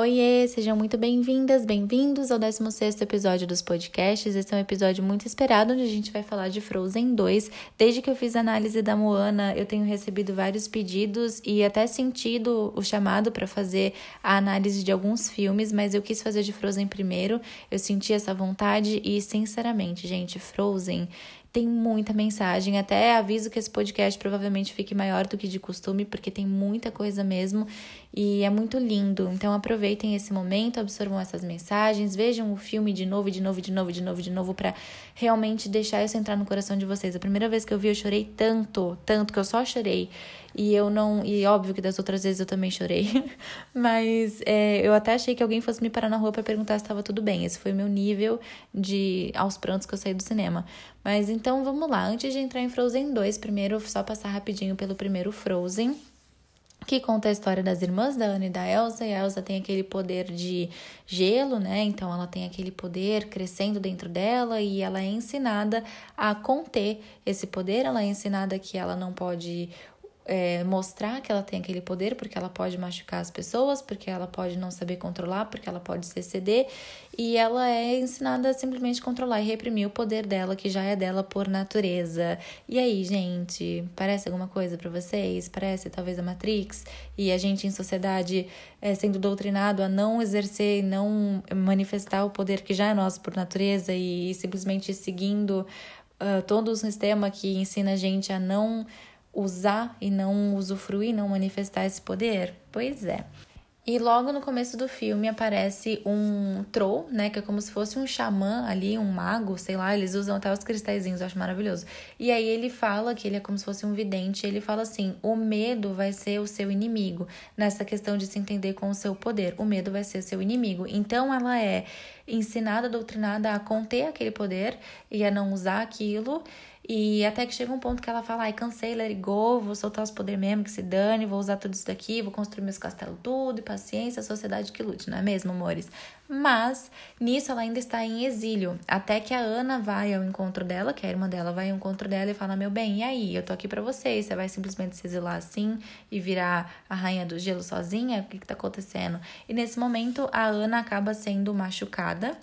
Oiê, sejam muito bem-vindas, bem-vindos ao 16º episódio dos podcasts. Esse é um episódio muito esperado, onde a gente vai falar de Frozen 2. Desde que eu fiz a análise da Moana, eu tenho recebido vários pedidos e até sentido o chamado para fazer a análise de alguns filmes, mas eu quis fazer de Frozen primeiro. Eu senti essa vontade e, sinceramente, gente, Frozen tem muita mensagem. Até aviso que esse podcast provavelmente fique maior do que de costume, porque tem muita coisa mesmo e é muito lindo. Então aproveitem esse momento, absorvam essas mensagens, vejam o filme de novo, de novo, de novo, de novo, de novo, para realmente deixar isso entrar no coração de vocês. A primeira vez que eu vi, eu chorei tanto, tanto que eu só chorei. E eu não. E óbvio que das outras vezes eu também chorei. Mas é, eu até achei que alguém fosse me parar na rua para perguntar se estava tudo bem. Esse foi o meu nível de aos prantos que eu saí do cinema. Mas então vamos lá. Antes de entrar em Frozen 2, primeiro só passar rapidinho pelo primeiro Frozen que conta a história das irmãs da Ana e da Elsa, e a Elsa tem aquele poder de gelo, né? Então ela tem aquele poder crescendo dentro dela e ela é ensinada a conter esse poder, ela é ensinada que ela não pode é, mostrar que ela tem aquele poder, porque ela pode machucar as pessoas, porque ela pode não saber controlar, porque ela pode se exceder, e ela é ensinada a simplesmente controlar e reprimir o poder dela, que já é dela por natureza. E aí, gente, parece alguma coisa para vocês? Parece talvez a Matrix? E a gente em sociedade é, sendo doutrinado a não exercer, não manifestar o poder que já é nosso por natureza e, e simplesmente seguindo uh, todo o sistema que ensina a gente a não usar e não usufruir, não manifestar esse poder? Pois é. E logo no começo do filme aparece um troll, né? Que é como se fosse um xamã ali, um mago, sei lá, eles usam até os cristalzinhos, eu acho maravilhoso. E aí ele fala que ele é como se fosse um vidente, ele fala assim: o medo vai ser o seu inimigo, nessa questão de se entender com o seu poder. O medo vai ser seu inimigo. Então ela é ensinada, doutrinada a conter aquele poder e a não usar aquilo. E até que chega um ponto que ela fala, ai, cansei, let it go, vou soltar os poderes mesmo, que se dane, vou usar tudo isso daqui, vou construir meus castelos tudo, e paciência, a sociedade que lute, não é mesmo, amores? Mas, nisso ela ainda está em exílio, até que a Ana vai ao encontro dela, que a irmã dela vai ao encontro dela e fala, meu bem, e aí, eu tô aqui para vocês, você vai simplesmente se exilar assim e virar a rainha do gelo sozinha? O que que tá acontecendo? E nesse momento, a Ana acaba sendo machucada,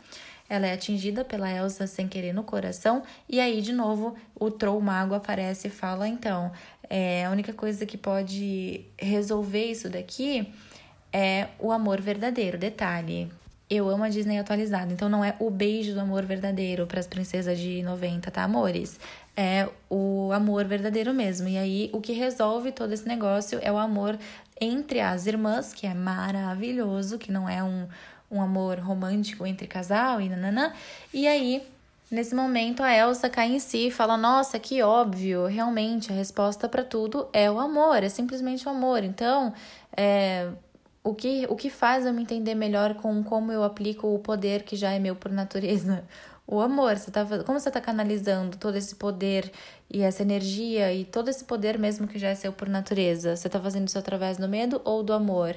ela é atingida pela Elsa sem querer no coração, e aí, de novo, o Troll Mago aparece e fala: então, é, a única coisa que pode resolver isso daqui é o amor verdadeiro. Detalhe. Eu amo a Disney atualizada, então não é o beijo do amor verdadeiro para as princesas de 90, tá, amores? É o amor verdadeiro mesmo. E aí, o que resolve todo esse negócio é o amor entre as irmãs, que é maravilhoso, que não é um, um amor romântico entre casal e nananã. E aí, nesse momento, a Elsa cai em si e fala: Nossa, que óbvio, realmente a resposta para tudo é o amor, é simplesmente o amor. Então, é, o que, o que faz eu me entender melhor com como eu aplico o poder que já é meu por natureza? O amor, você tá, como você está canalizando todo esse poder e essa energia e todo esse poder mesmo que já é seu por natureza? Você está fazendo isso através do medo ou do amor?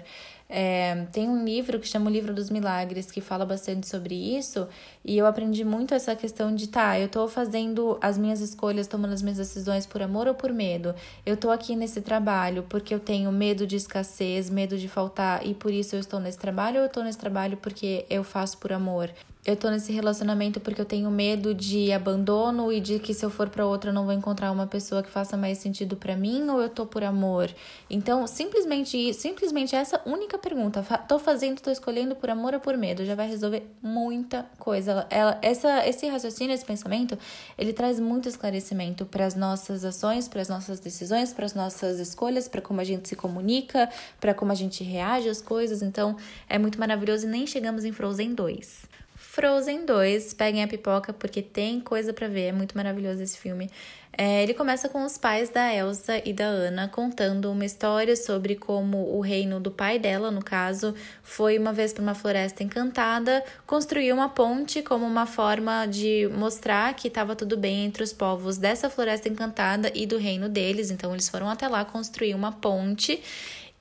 É, tem um livro que chama o Livro dos Milagres, que fala bastante sobre isso, e eu aprendi muito essa questão de, tá, eu tô fazendo as minhas escolhas, tomando as minhas decisões por amor ou por medo? Eu tô aqui nesse trabalho porque eu tenho medo de escassez, medo de faltar, e por isso eu estou nesse trabalho, ou eu tô nesse trabalho porque eu faço por amor? Eu tô nesse relacionamento porque eu tenho medo de abandono e de que se eu for para outra eu não vou encontrar uma pessoa que faça mais sentido para mim ou eu tô por amor. Então, simplesmente simplesmente essa única pergunta, tô fazendo, tô escolhendo por amor ou por medo, já vai resolver muita coisa. Ela, essa esse raciocínio, esse pensamento, ele traz muito esclarecimento para as nossas ações, para as nossas decisões, para as nossas escolhas, para como a gente se comunica, para como a gente reage às coisas. Então, é muito maravilhoso e nem chegamos em Frozen 2. Frozen 2, peguem a pipoca porque tem coisa para ver, é muito maravilhoso esse filme. É, ele começa com os pais da Elsa e da Anna contando uma história sobre como o reino do pai dela, no caso, foi uma vez para uma floresta encantada, construiu uma ponte como uma forma de mostrar que estava tudo bem entre os povos dessa floresta encantada e do reino deles. Então eles foram até lá construir uma ponte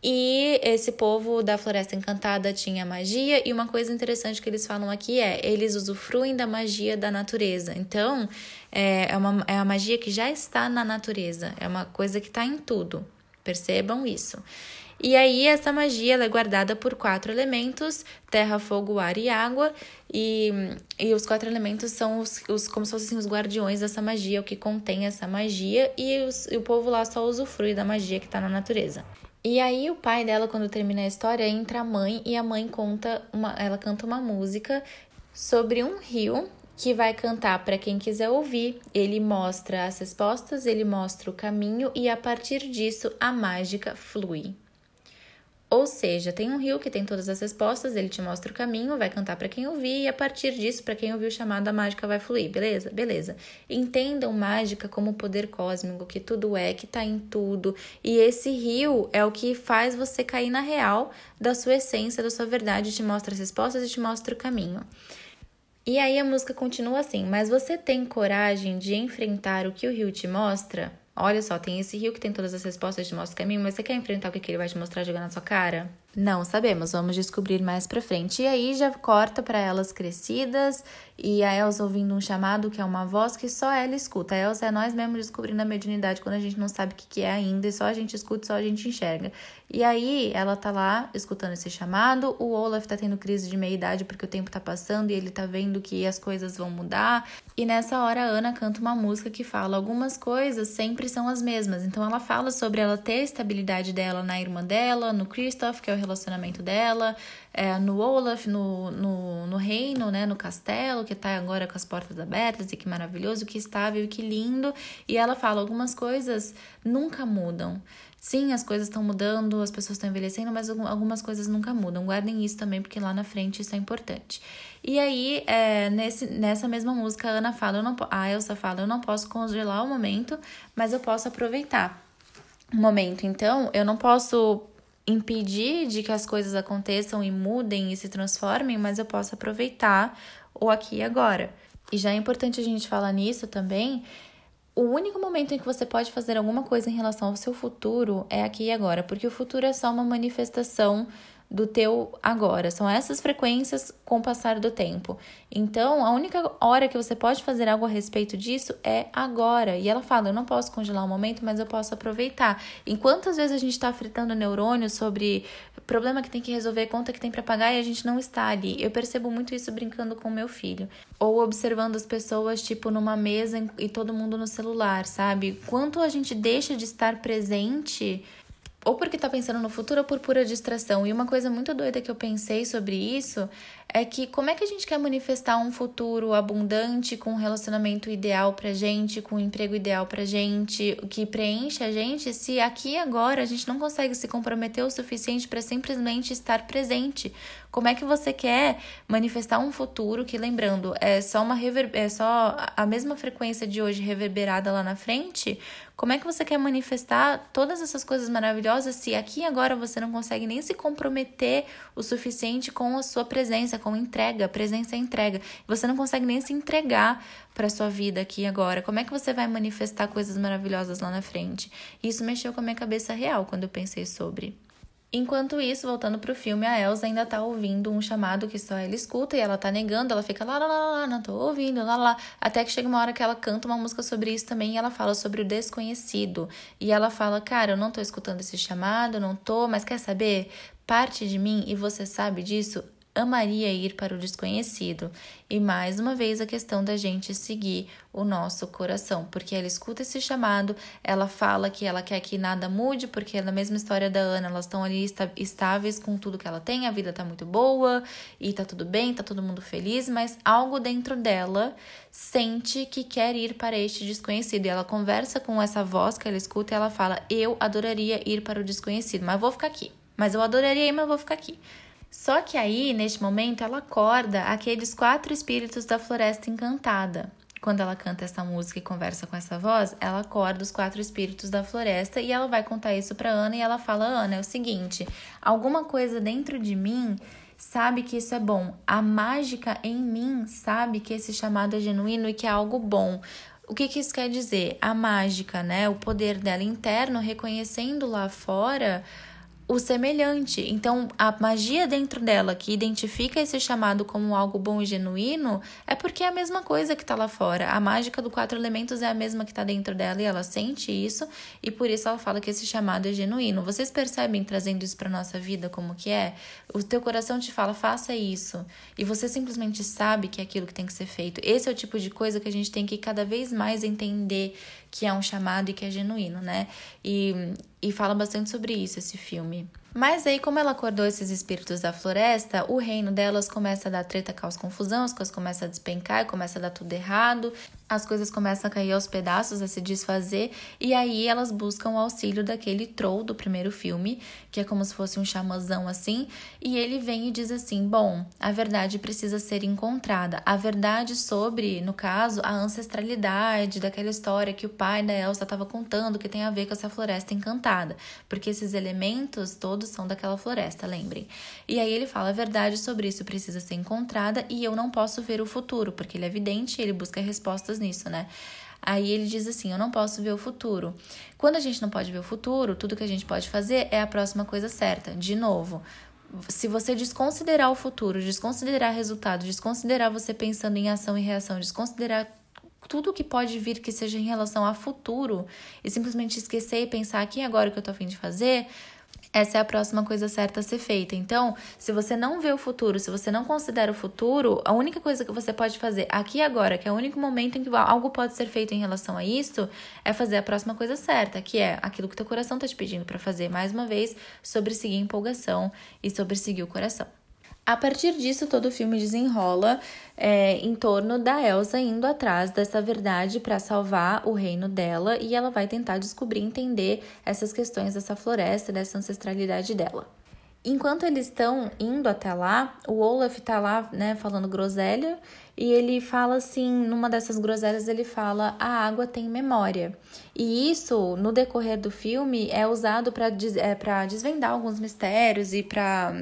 e esse povo da Floresta Encantada tinha magia, e uma coisa interessante que eles falam aqui é: eles usufruem da magia da natureza. Então, é, é, uma, é a magia que já está na natureza, é uma coisa que está em tudo. Percebam isso. E aí essa magia é guardada por quatro elementos: terra, fogo, ar e água. E, e os quatro elementos são os, os como se fossem os guardiões dessa magia, o que contém essa magia, e, os, e o povo lá só usufrui da magia que está na natureza. E aí o pai dela, quando termina a história, entra a mãe e a mãe conta uma, ela canta uma música sobre um rio que vai cantar para quem quiser ouvir. Ele mostra as respostas, ele mostra o caminho e a partir disso a mágica flui. Ou seja, tem um rio que tem todas as respostas, ele te mostra o caminho, vai cantar para quem ouvir e a partir disso, para quem ouviu o chamado, a mágica vai fluir, beleza? Beleza. Entendam mágica como poder cósmico, que tudo é, que tá em tudo. E esse rio é o que faz você cair na real da sua essência, da sua verdade, te mostra as respostas e te mostra o caminho. E aí a música continua assim: Mas você tem coragem de enfrentar o que o rio te mostra? Olha só, tem esse rio que tem todas as respostas, te mostra o caminho, mas você quer enfrentar o que ele vai te mostrar jogando na sua cara? Não sabemos, vamos descobrir mais pra frente. E aí já corta para elas crescidas e a Elsa ouvindo um chamado que é uma voz que só ela escuta. A Elsa é nós mesmos descobrindo a mediunidade quando a gente não sabe o que é ainda e só a gente escuta, só a gente enxerga. E aí ela tá lá escutando esse chamado, o Olaf tá tendo crise de meia-idade porque o tempo tá passando e ele tá vendo que as coisas vão mudar. E nessa hora a Ana canta uma música que fala algumas coisas sempre são as mesmas. Então ela fala sobre ela ter a estabilidade dela na irmã dela, no Christoph, que é o relacionamento dela, é, no Olaf, no, no, no reino, né, no castelo, que tá agora com as portas abertas e que maravilhoso, que estável e que lindo. E ela fala: algumas coisas nunca mudam. Sim, as coisas estão mudando, as pessoas estão envelhecendo, mas algumas coisas nunca mudam. Guardem isso também, porque lá na frente isso é importante. E aí, é, nesse, nessa mesma música, a Ana fala, eu não, a Elsa fala, eu não posso congelar o momento, mas eu posso aproveitar o momento. Então, eu não posso impedir de que as coisas aconteçam e mudem e se transformem, mas eu posso aproveitar o aqui e agora. E já é importante a gente falar nisso também. O único momento em que você pode fazer alguma coisa em relação ao seu futuro é aqui e agora, porque o futuro é só uma manifestação do teu agora. São essas frequências com o passar do tempo. Então, a única hora que você pode fazer algo a respeito disso é agora. E ela fala: eu não posso congelar o momento, mas eu posso aproveitar. Enquanto às vezes a gente está fritando neurônios sobre problema que tem que resolver, conta que tem para pagar e a gente não está ali. Eu percebo muito isso brincando com meu filho. Ou observando as pessoas, tipo, numa mesa e todo mundo no celular, sabe? Quanto a gente deixa de estar presente ou porque tá pensando no futuro ou por pura distração. E uma coisa muito doida que eu pensei sobre isso é que como é que a gente quer manifestar um futuro abundante, com um relacionamento ideal pra gente, com um emprego ideal pra gente, que preenche a gente, se aqui e agora a gente não consegue se comprometer o suficiente para simplesmente estar presente? Como é que você quer manifestar um futuro que, lembrando, é só uma rever... é só a mesma frequência de hoje reverberada lá na frente? Como é que você quer manifestar todas essas coisas maravilhosas se aqui e agora você não consegue nem se comprometer o suficiente com a sua presença? Presença, com entrega. Presença é entrega. Você não consegue nem se entregar para sua vida aqui agora. Como é que você vai manifestar coisas maravilhosas lá na frente? Isso mexeu com a minha cabeça real quando eu pensei sobre. Enquanto isso, voltando pro filme, a Elsa ainda tá ouvindo um chamado que só ela escuta e ela tá negando, ela fica lá, lá, lá, lá, não tô ouvindo, lá, lá. Até que chega uma hora que ela canta uma música sobre isso também e ela fala sobre o desconhecido. E ela fala, cara, eu não tô escutando esse chamado, não tô, mas quer saber? Parte de mim, e você sabe disso, amaria ir para o desconhecido. E mais uma vez a questão da gente seguir o nosso coração, porque ela escuta esse chamado, ela fala que ela quer que nada mude, porque na mesma história da Ana, elas estão ali estáveis com tudo que ela tem, a vida tá muito boa e tá tudo bem, tá todo mundo feliz, mas algo dentro dela sente que quer ir para este desconhecido. E ela conversa com essa voz que ela escuta e ela fala: "Eu adoraria ir para o desconhecido, mas vou ficar aqui. Mas eu adoraria ir, mas vou ficar aqui." Só que aí, neste momento, ela acorda aqueles quatro espíritos da floresta encantada. Quando ela canta essa música e conversa com essa voz, ela acorda os quatro espíritos da floresta e ela vai contar isso para Ana e ela fala: "Ana, é o seguinte, alguma coisa dentro de mim sabe que isso é bom. A mágica em mim sabe que esse chamado é genuíno e que é algo bom. O que, que isso quer dizer? A mágica, né? O poder dela interno reconhecendo lá fora o semelhante. Então, a magia dentro dela que identifica esse chamado como algo bom e genuíno é porque é a mesma coisa que está lá fora. A mágica do quatro elementos é a mesma que está dentro dela e ela sente isso e por isso ela fala que esse chamado é genuíno. Vocês percebem trazendo isso para nossa vida como que é? O teu coração te fala faça isso e você simplesmente sabe que é aquilo que tem que ser feito. Esse é o tipo de coisa que a gente tem que cada vez mais entender que é um chamado e que é genuíno, né? E, e fala bastante sobre isso esse filme. Mas aí, como ela acordou esses espíritos da floresta, o reino delas começa a dar treta, caos, confusão, as coisas começam a despencar, começa a dar tudo errado, as coisas começam a cair aos pedaços, a se desfazer, e aí elas buscam o auxílio daquele troll do primeiro filme, que é como se fosse um chamazão assim, e ele vem e diz assim: Bom, a verdade precisa ser encontrada. A verdade sobre, no caso, a ancestralidade daquela história que o pai da Elsa estava contando, que tem a ver com essa floresta encantada, porque esses elementos todos são daquela floresta, lembrem. E aí ele fala: a verdade sobre isso precisa ser encontrada, e eu não posso ver o futuro, porque ele é evidente, ele busca respostas nisso, né? Aí ele diz assim: Eu não posso ver o futuro. Quando a gente não pode ver o futuro, tudo que a gente pode fazer é a próxima coisa certa. De novo, se você desconsiderar o futuro, desconsiderar resultado, desconsiderar você pensando em ação e reação, desconsiderar tudo que pode vir que seja em relação a futuro e simplesmente esquecer e pensar aqui agora o que eu tô afim de fazer, essa é a próxima coisa certa a ser feita. Então, se você não vê o futuro, se você não considera o futuro, a única coisa que você pode fazer aqui e agora, que é o único momento em que algo pode ser feito em relação a isso, é fazer a próxima coisa certa, que é aquilo que teu coração está te pedindo para fazer, mais uma vez, sobre seguir empolgação e sobre seguir o coração. A partir disso, todo o filme desenrola é, em torno da Elsa indo atrás dessa verdade para salvar o reino dela e ela vai tentar descobrir, entender essas questões dessa floresta, dessa ancestralidade dela. Enquanto eles estão indo até lá, o Olaf tá lá, né, falando groselha, e ele fala assim, numa dessas groselhas ele fala: "A água tem memória". E isso, no decorrer do filme, é usado para é, para desvendar alguns mistérios e para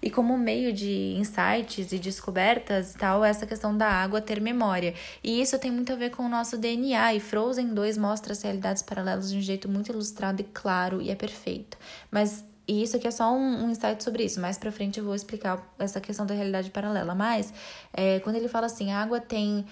e como meio de insights e descobertas e tal, essa questão da água ter memória. E isso tem muito a ver com o nosso DNA, e Frozen 2 mostra as realidades paralelas de um jeito muito ilustrado e claro, e é perfeito. Mas e isso aqui é só um, um insight sobre isso. Mais pra frente eu vou explicar essa questão da realidade paralela. Mas, é, quando ele fala assim, a água tem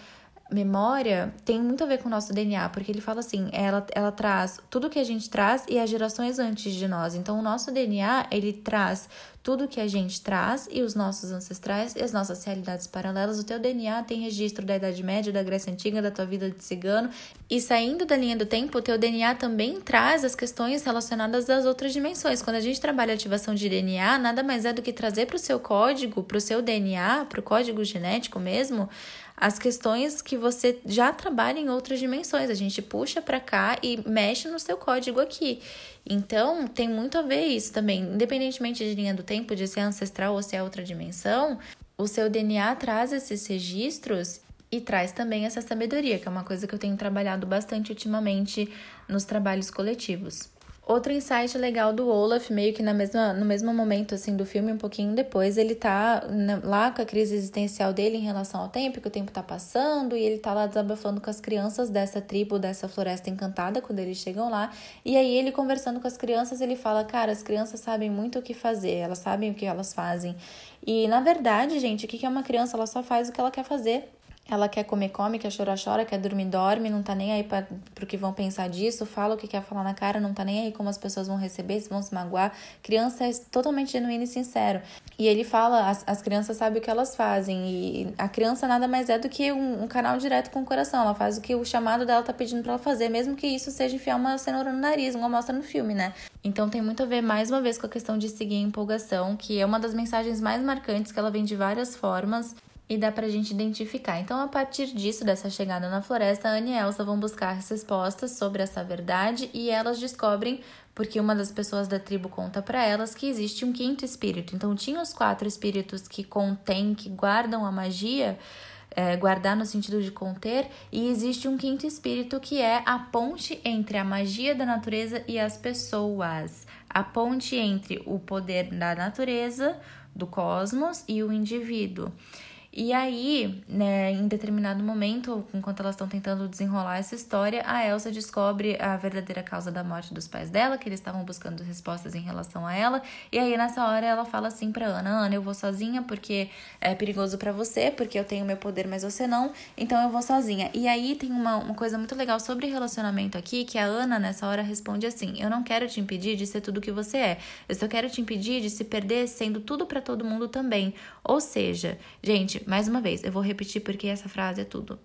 memória tem muito a ver com o nosso DNA, porque ele fala assim, ela, ela traz tudo que a gente traz e as gerações antes de nós. Então, o nosso DNA, ele traz tudo que a gente traz e os nossos ancestrais e as nossas realidades paralelas. O teu DNA tem registro da Idade Média, da Grécia Antiga, da tua vida de cigano. E saindo da linha do tempo, o teu DNA também traz as questões relacionadas às outras dimensões. Quando a gente trabalha ativação de DNA, nada mais é do que trazer para o seu código, para o seu DNA, para o código genético mesmo, as questões que você já trabalha em outras dimensões. A gente puxa para cá e mexe no seu código aqui. Então, tem muito a ver isso também. Independentemente de linha do tempo, de ser ancestral ou se é outra dimensão, o seu DNA traz esses registros e traz também essa sabedoria, que é uma coisa que eu tenho trabalhado bastante ultimamente nos trabalhos coletivos. Outro insight legal do Olaf, meio que na mesma, no mesmo momento assim do filme, um pouquinho depois, ele tá lá com a crise existencial dele em relação ao tempo, que o tempo tá passando, e ele tá lá desabafando com as crianças dessa tribo, dessa floresta encantada, quando eles chegam lá. E aí ele conversando com as crianças, ele fala: "Cara, as crianças sabem muito o que fazer, elas sabem o que elas fazem". E na verdade, gente, o que é uma criança? Ela só faz o que ela quer fazer. Ela quer comer, come, quer chorar, chora, quer dormir, dorme, não tá nem aí para pro que vão pensar disso, fala o que quer falar na cara, não tá nem aí como as pessoas vão receber, se vão se magoar. Criança é totalmente genuíno e sincero. E ele fala, as, as crianças sabem o que elas fazem, e a criança nada mais é do que um, um canal direto com o coração. Ela faz o que o chamado dela tá pedindo para ela fazer, mesmo que isso seja enfiar uma cenoura no nariz, como mostra no filme, né? Então tem muito a ver, mais uma vez, com a questão de seguir a empolgação, que é uma das mensagens mais marcantes, que ela vem de várias formas e dá pra gente identificar. Então, a partir disso, dessa chegada na floresta, a Anne e Elsa vão buscar respostas sobre essa verdade e elas descobrem, porque uma das pessoas da tribo conta para elas que existe um quinto espírito. Então, tinha os quatro espíritos que contêm, que guardam a magia, é, guardar no sentido de conter, e existe um quinto espírito que é a ponte entre a magia da natureza e as pessoas. A ponte entre o poder da natureza, do cosmos e o indivíduo. E aí, né, em determinado momento, enquanto elas estão tentando desenrolar essa história, a Elsa descobre a verdadeira causa da morte dos pais dela, que eles estavam buscando respostas em relação a ela. E aí, nessa hora, ela fala assim pra Ana: Ana, eu vou sozinha porque é perigoso para você, porque eu tenho meu poder, mas você não, então eu vou sozinha. E aí tem uma, uma coisa muito legal sobre relacionamento aqui, que a Ana, nessa hora, responde assim: Eu não quero te impedir de ser tudo que você é, eu só quero te impedir de se perder sendo tudo para todo mundo também. Ou seja, gente, mais uma vez, eu vou repetir porque essa frase é tudo.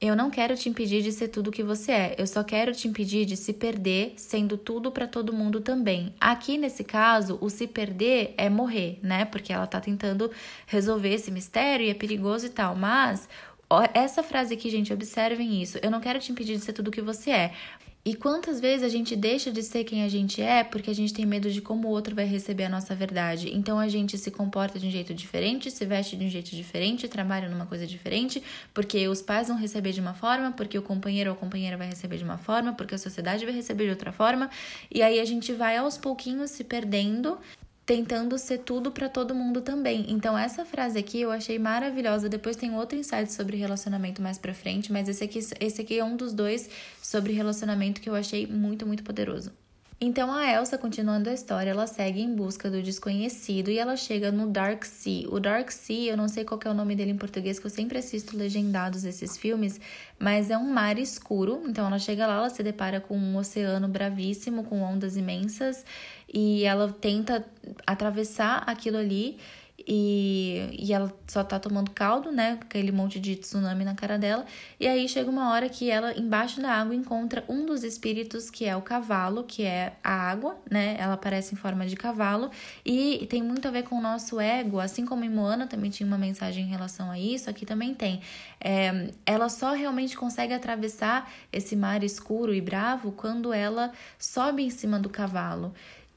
Eu não quero te impedir de ser tudo que você é, eu só quero te impedir de se perder sendo tudo para todo mundo também. Aqui nesse caso, o se perder é morrer, né? Porque ela tá tentando resolver esse mistério e é perigoso e tal, mas essa frase aqui, gente, observem isso. Eu não quero te impedir de ser tudo que você é. E quantas vezes a gente deixa de ser quem a gente é porque a gente tem medo de como o outro vai receber a nossa verdade. Então a gente se comporta de um jeito diferente, se veste de um jeito diferente, trabalha numa coisa diferente, porque os pais vão receber de uma forma, porque o companheiro ou a companheira vai receber de uma forma, porque a sociedade vai receber de outra forma. E aí a gente vai aos pouquinhos se perdendo tentando ser tudo para todo mundo também. Então essa frase aqui eu achei maravilhosa. Depois tem outro insight sobre relacionamento mais para frente, mas esse aqui esse aqui é um dos dois sobre relacionamento que eu achei muito muito poderoso. Então a Elsa, continuando a história, ela segue em busca do desconhecido e ela chega no Dark Sea. O Dark Sea, eu não sei qual é o nome dele em português, que eu sempre assisto legendados esses filmes, mas é um mar escuro. Então ela chega lá, ela se depara com um oceano bravíssimo, com ondas imensas, e ela tenta atravessar aquilo ali e, e ela só tá tomando caldo, né? Aquele monte de tsunami na cara dela. E aí chega uma hora que ela, embaixo da água, encontra um dos espíritos, que é o cavalo, que é a água, né? Ela aparece em forma de cavalo. E tem muito a ver com o nosso ego, assim como em Moana também tinha uma mensagem em relação a isso, aqui também tem. É, ela só realmente consegue atravessar esse mar escuro e bravo quando ela sobe em cima do cavalo.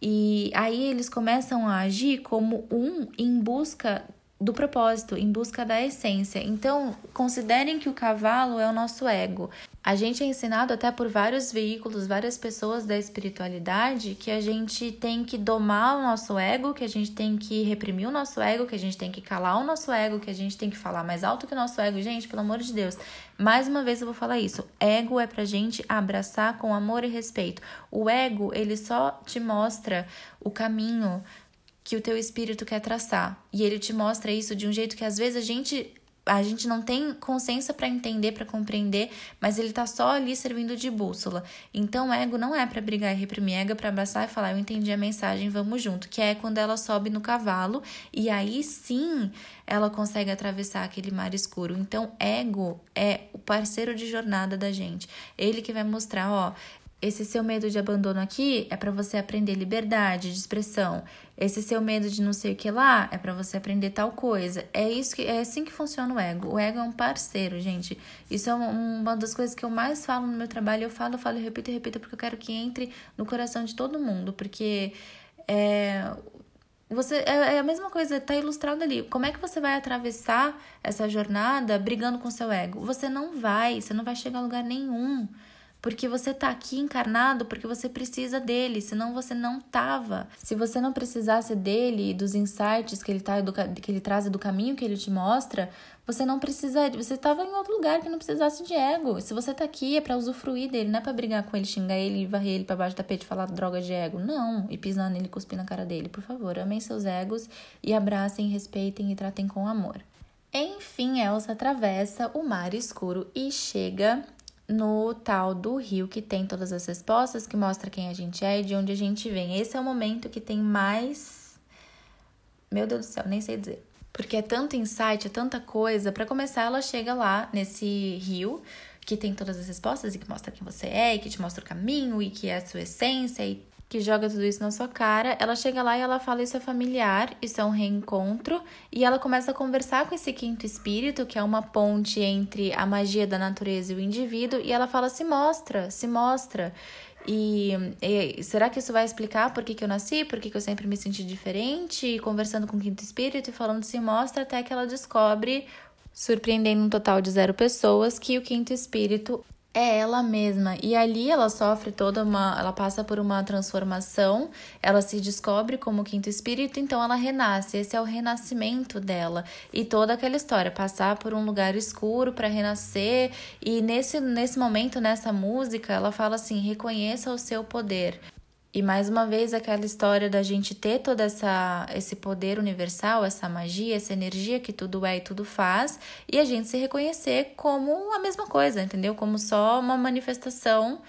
E aí eles começam a agir como um em busca do propósito, em busca da essência. Então, considerem que o cavalo é o nosso ego. A gente é ensinado até por vários veículos, várias pessoas da espiritualidade, que a gente tem que domar o nosso ego, que a gente tem que reprimir o nosso ego, que a gente tem que calar o nosso ego, que a gente tem que falar mais alto que o nosso ego. Gente, pelo amor de Deus, mais uma vez eu vou falar isso. Ego é pra gente abraçar com amor e respeito. O ego, ele só te mostra o caminho que o teu espírito quer traçar. E ele te mostra isso de um jeito que às vezes a gente a gente não tem consciência para entender, para compreender, mas ele tá só ali servindo de bússola. Então, ego não é para brigar e reprimir, ego é para abraçar e falar: "Eu entendi a mensagem, vamos junto", que é quando ela sobe no cavalo e aí sim ela consegue atravessar aquele mar escuro. Então, ego é o parceiro de jornada da gente. Ele que vai mostrar, ó, esse seu medo de abandono aqui é para você aprender liberdade de expressão. Esse seu medo de não sei o que lá é para você aprender tal coisa. É isso que é assim que funciona o ego. O ego é um parceiro, gente. Isso é uma das coisas que eu mais falo no meu trabalho. Eu falo, falo, repito repito porque eu quero que entre no coração de todo mundo, porque é você é, é a mesma coisa, tá ilustrado ali. Como é que você vai atravessar essa jornada brigando com seu ego? Você não vai, você não vai chegar a lugar nenhum. Porque você tá aqui encarnado porque você precisa dele, senão você não tava. Se você não precisasse dele e dos insights que ele, tá, que ele traz do caminho que ele te mostra, você não precisaria. Você tava em outro lugar que não precisasse de ego. Se você tá aqui é para usufruir dele, não é pra brigar com ele, xingar ele varrer ele pra baixo do tapete falar droga de ego. Não. E pisar nele cuspir na cara dele. Por favor, amem seus egos e abracem, respeitem e tratem com amor. Enfim, Elsa atravessa o mar escuro e chega no tal do rio que tem todas as respostas, que mostra quem a gente é e de onde a gente vem. Esse é o momento que tem mais. Meu Deus do céu, nem sei dizer. Porque é tanto insight, é tanta coisa. Para começar, ela chega lá nesse rio que tem todas as respostas e que mostra quem você é, e que te mostra o caminho e que é a sua essência e que joga tudo isso na sua cara, ela chega lá e ela fala isso é familiar, isso é um reencontro, e ela começa a conversar com esse quinto espírito, que é uma ponte entre a magia da natureza e o indivíduo, e ela fala: se mostra, se mostra. E, e, será que isso vai explicar por que, que eu nasci, por que, que eu sempre me senti diferente? E conversando com o quinto espírito e falando se mostra até que ela descobre, surpreendendo um total de zero pessoas, que o quinto espírito é ela mesma. E ali ela sofre toda uma. Ela passa por uma transformação, ela se descobre como quinto espírito, então ela renasce. Esse é o renascimento dela. E toda aquela história, passar por um lugar escuro para renascer. E nesse, nesse momento, nessa música, ela fala assim: reconheça o seu poder. E mais uma vez aquela história da gente ter todo essa, esse poder universal, essa magia, essa energia que tudo é e tudo faz, e a gente se reconhecer como a mesma coisa, entendeu? Como só uma manifestação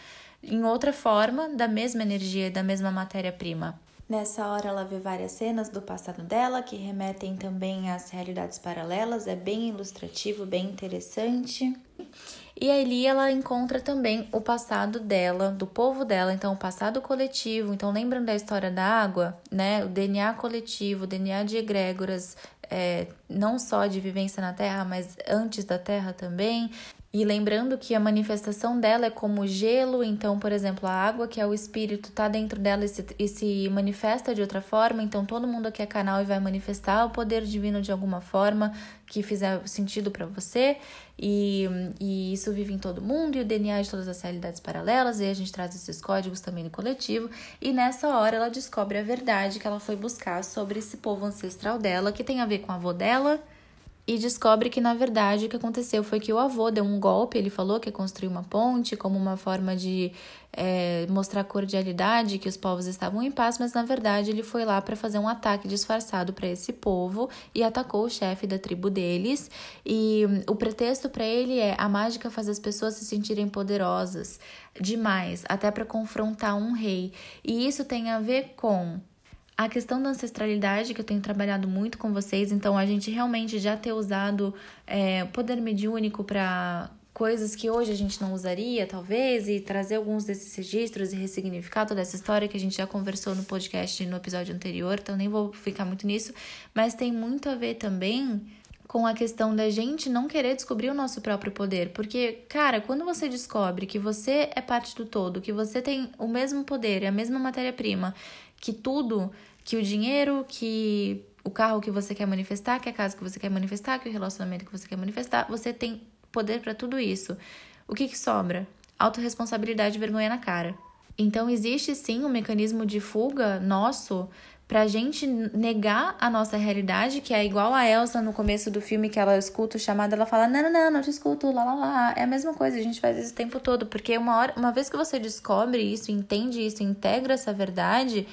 em outra forma da mesma energia e da mesma matéria-prima. Nessa hora ela vê várias cenas do passado dela que remetem também às realidades paralelas, é bem ilustrativo, bem interessante. E ali ela encontra também o passado dela, do povo dela, então o passado coletivo. Então, lembram da história da água, né? O DNA coletivo, o DNA de egrégoras, é, não só de vivência na Terra, mas antes da Terra também. E lembrando que a manifestação dela é como gelo, então, por exemplo, a água, que é o espírito, tá dentro dela e se, e se manifesta de outra forma, então todo mundo aqui é canal e vai manifestar o poder divino de alguma forma que fizer sentido para você. E, e isso vive em todo mundo, e o DNA de todas as realidades paralelas, e a gente traz esses códigos também no coletivo. E nessa hora ela descobre a verdade que ela foi buscar sobre esse povo ancestral dela, que tem a ver com a avó dela e descobre que na verdade o que aconteceu foi que o avô deu um golpe, ele falou que ia construir uma ponte como uma forma de é, mostrar cordialidade, que os povos estavam em paz, mas na verdade ele foi lá para fazer um ataque disfarçado para esse povo e atacou o chefe da tribo deles. E o pretexto para ele é a mágica faz as pessoas se sentirem poderosas demais, até para confrontar um rei. E isso tem a ver com a questão da ancestralidade, que eu tenho trabalhado muito com vocês, então a gente realmente já ter usado é, poder mediúnico para coisas que hoje a gente não usaria, talvez, e trazer alguns desses registros e ressignificar toda essa história que a gente já conversou no podcast no episódio anterior, então nem vou ficar muito nisso, mas tem muito a ver também com a questão da gente não querer descobrir o nosso próprio poder. Porque, cara, quando você descobre que você é parte do todo, que você tem o mesmo poder a mesma matéria-prima, que tudo, que o dinheiro, que o carro que você quer manifestar, que a casa que você quer manifestar, que o relacionamento que você quer manifestar, você tem poder para tudo isso. O que, que sobra? Autoresponsabilidade e vergonha na cara. Então, existe sim um mecanismo de fuga nosso pra gente negar a nossa realidade, que é igual a Elsa no começo do filme que ela escuta o chamado, ela fala: "Não, não, não, não te escuto, lá lá lá". É a mesma coisa, a gente faz isso o tempo todo, porque uma hora, uma vez que você descobre isso, entende isso, integra essa verdade,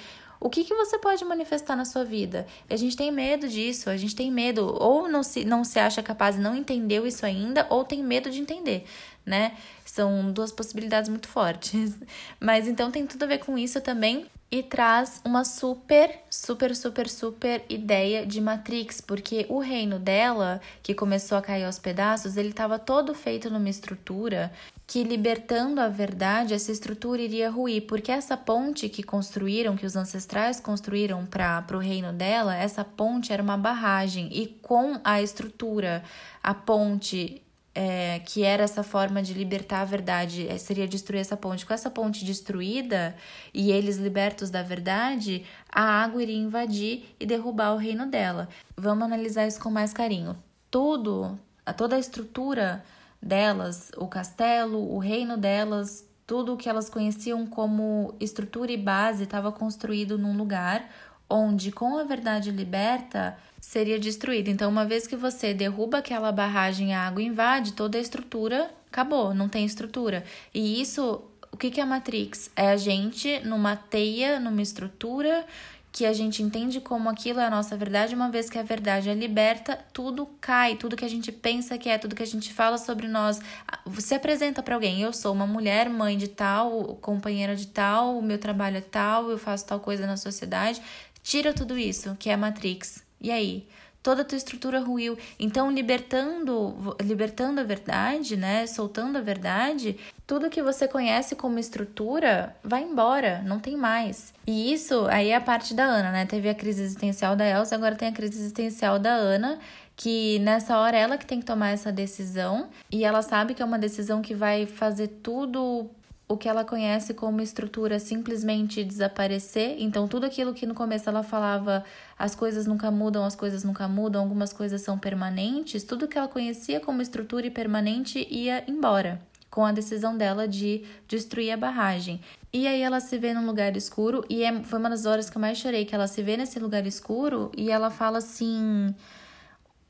o que, que você pode manifestar na sua vida? A gente tem medo disso, a gente tem medo, ou não se, não se acha capaz, não entendeu isso ainda, ou tem medo de entender, né? São duas possibilidades muito fortes. Mas então tem tudo a ver com isso também e traz uma super, super, super, super ideia de Matrix, porque o reino dela, que começou a cair aos pedaços, ele estava todo feito numa estrutura que libertando a verdade, essa estrutura iria ruir, porque essa ponte que construíram, que os ancestrais construíram para o reino dela, essa ponte era uma barragem e com a estrutura, a ponte é, que era essa forma de libertar a verdade, é, seria destruir essa ponte. Com essa ponte destruída e eles libertos da verdade, a água iria invadir e derrubar o reino dela. Vamos analisar isso com mais carinho. Tudo, toda a estrutura delas, o castelo, o reino delas, tudo o que elas conheciam como estrutura e base estava construído num lugar onde, com a verdade liberta, seria destruído. Então, uma vez que você derruba aquela barragem, a água invade, toda a estrutura acabou, não tem estrutura. E isso, o que é a Matrix? É a gente numa teia, numa estrutura que a gente entende como aquilo é a nossa verdade, uma vez que a verdade é liberta, tudo cai, tudo que a gente pensa que é, tudo que a gente fala sobre nós, você apresenta para alguém, eu sou uma mulher, mãe de tal, companheira de tal, o meu trabalho é tal, eu faço tal coisa na sociedade, tira tudo isso, que é a Matrix. E aí? toda a tua estrutura ruiu. Então, libertando, libertando a verdade, né, soltando a verdade, tudo que você conhece como estrutura vai embora, não tem mais. E isso aí é a parte da Ana, né? Teve a crise existencial da Elsa, agora tem a crise existencial da Ana, que nessa hora ela que tem que tomar essa decisão e ela sabe que é uma decisão que vai fazer tudo o que ela conhece como estrutura simplesmente desaparecer. Então, tudo aquilo que no começo ela falava, as coisas nunca mudam, as coisas nunca mudam, algumas coisas são permanentes, tudo que ela conhecia como estrutura e permanente ia embora com a decisão dela de destruir a barragem. E aí ela se vê num lugar escuro e é, foi uma das horas que eu mais chorei, que ela se vê nesse lugar escuro e ela fala assim: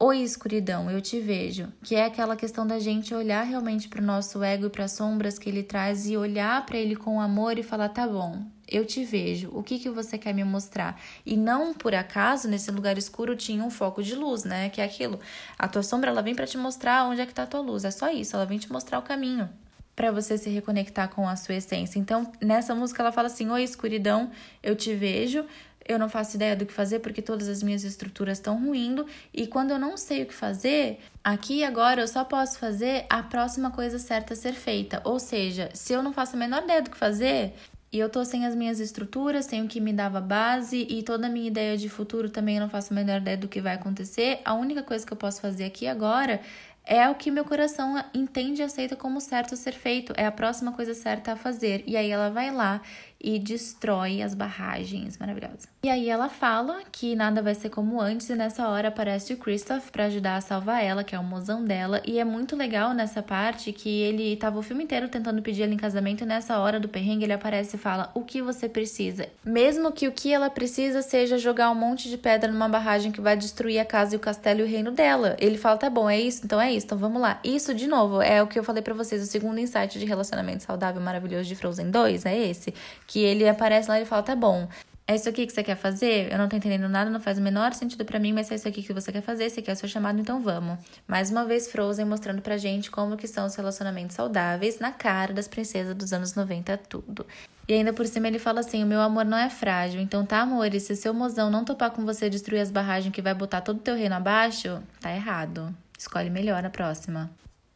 Oi, escuridão, eu te vejo. Que é aquela questão da gente olhar realmente para o nosso ego e para as sombras que ele traz e olhar para ele com amor e falar: tá bom, eu te vejo, o que, que você quer me mostrar? E não por acaso, nesse lugar escuro tinha um foco de luz, né? Que é aquilo. A tua sombra, ela vem para te mostrar onde é que tá a tua luz. É só isso, ela vem te mostrar o caminho para você se reconectar com a sua essência. Então, nessa música ela fala assim: "Oi, escuridão, eu te vejo, eu não faço ideia do que fazer porque todas as minhas estruturas estão ruindo e quando eu não sei o que fazer, aqui e agora eu só posso fazer a próxima coisa certa a ser feita. Ou seja, se eu não faço a menor ideia do que fazer, e eu tô sem as minhas estruturas, sem o que me dava base e toda a minha ideia de futuro também eu não faço a menor ideia do que vai acontecer. A única coisa que eu posso fazer aqui agora é o que meu coração entende e aceita como certo a ser feito, é a próxima coisa certa a fazer. E aí ela vai lá e destrói as barragens. Maravilhosa. E aí ela fala que nada vai ser como antes, e nessa hora aparece o Christoph para ajudar a salvar ela, que é o mozão dela. E é muito legal nessa parte que ele tava o filme inteiro tentando pedir ela em casamento, e nessa hora do perrengue ele aparece e fala: O que você precisa? Mesmo que o que ela precisa seja jogar um monte de pedra numa barragem que vai destruir a casa e o castelo e o reino dela. Ele fala: Tá bom, é isso, então é isso, então vamos lá. Isso, de novo, é o que eu falei para vocês, o segundo insight de relacionamento saudável maravilhoso de Frozen 2, é esse que ele aparece lá e fala: tá bom, é isso aqui que você quer fazer? Eu não tô entendendo nada, não faz o menor sentido para mim, mas é isso aqui que você quer fazer, esse aqui é o seu chamado, então vamos. Mais uma vez, Frozen mostrando pra gente como que são os relacionamentos saudáveis na cara das princesas dos anos 90, tudo. E ainda por cima ele fala assim: o meu amor não é frágil, então tá, amor, e se seu mozão não topar com você destruir as barragens que vai botar todo o teu reino abaixo, tá errado. Escolhe melhor a próxima.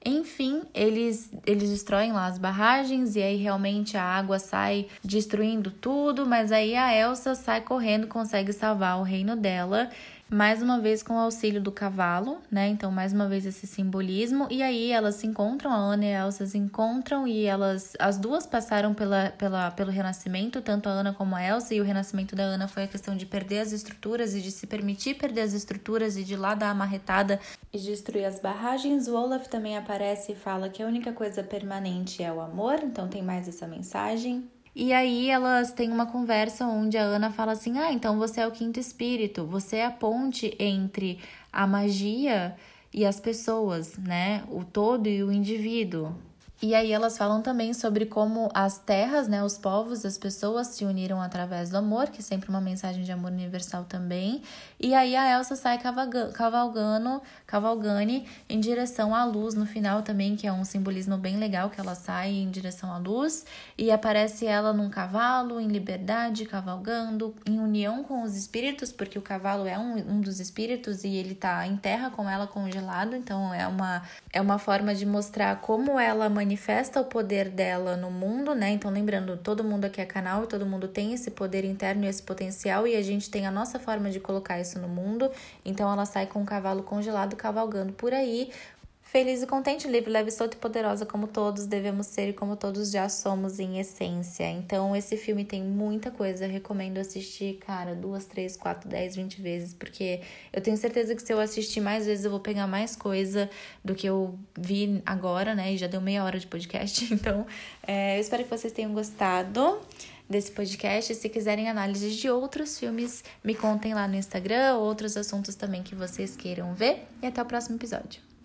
Enfim, eles, eles destroem lá as barragens e aí realmente a água sai destruindo tudo, mas aí a Elsa sai correndo, consegue salvar o reino dela mais uma vez com o auxílio do cavalo, né? Então, mais uma vez esse simbolismo. E aí elas se encontram, a Ana e a Elsa se encontram e elas, as duas passaram pela, pela, pelo renascimento, tanto a Ana como a Elsa. E o renascimento da Ana foi a questão de perder as estruturas e de se permitir perder as estruturas e de lá dar a marretada e destruir as barragens. O Olaf também aparece e fala que a única coisa permanente é o amor, então tem mais essa mensagem. E aí elas têm uma conversa onde a Ana fala assim: "Ah, então você é o quinto espírito, você é a ponte entre a magia e as pessoas, né? O todo e o indivíduo. E aí elas falam também sobre como as terras, né, os povos, as pessoas se uniram através do amor, que é sempre uma mensagem de amor universal também. E aí a Elsa sai cavalgando, cavalgane em direção à luz no final também, que é um simbolismo bem legal que ela sai em direção à luz e aparece ela num cavalo em liberdade, cavalgando em união com os espíritos, porque o cavalo é um, um dos espíritos e ele tá em terra com ela congelado, então é uma é uma forma de mostrar como ela manifesta o poder dela no mundo, né? Então, lembrando, todo mundo aqui é canal e todo mundo tem esse poder interno e esse potencial, e a gente tem a nossa forma de colocar isso no mundo. Então, ela sai com um cavalo congelado cavalgando por aí, Feliz e contente, livre, leve, solta e poderosa, como todos devemos ser e como todos já somos em essência. Então, esse filme tem muita coisa. recomendo assistir, cara, duas, três, quatro, dez, vinte vezes, porque eu tenho certeza que se eu assistir mais vezes, eu vou pegar mais coisa do que eu vi agora, né? E já deu meia hora de podcast. Então, é, eu espero que vocês tenham gostado desse podcast. Se quiserem análises de outros filmes, me contem lá no Instagram, outros assuntos também que vocês queiram ver. E até o próximo episódio.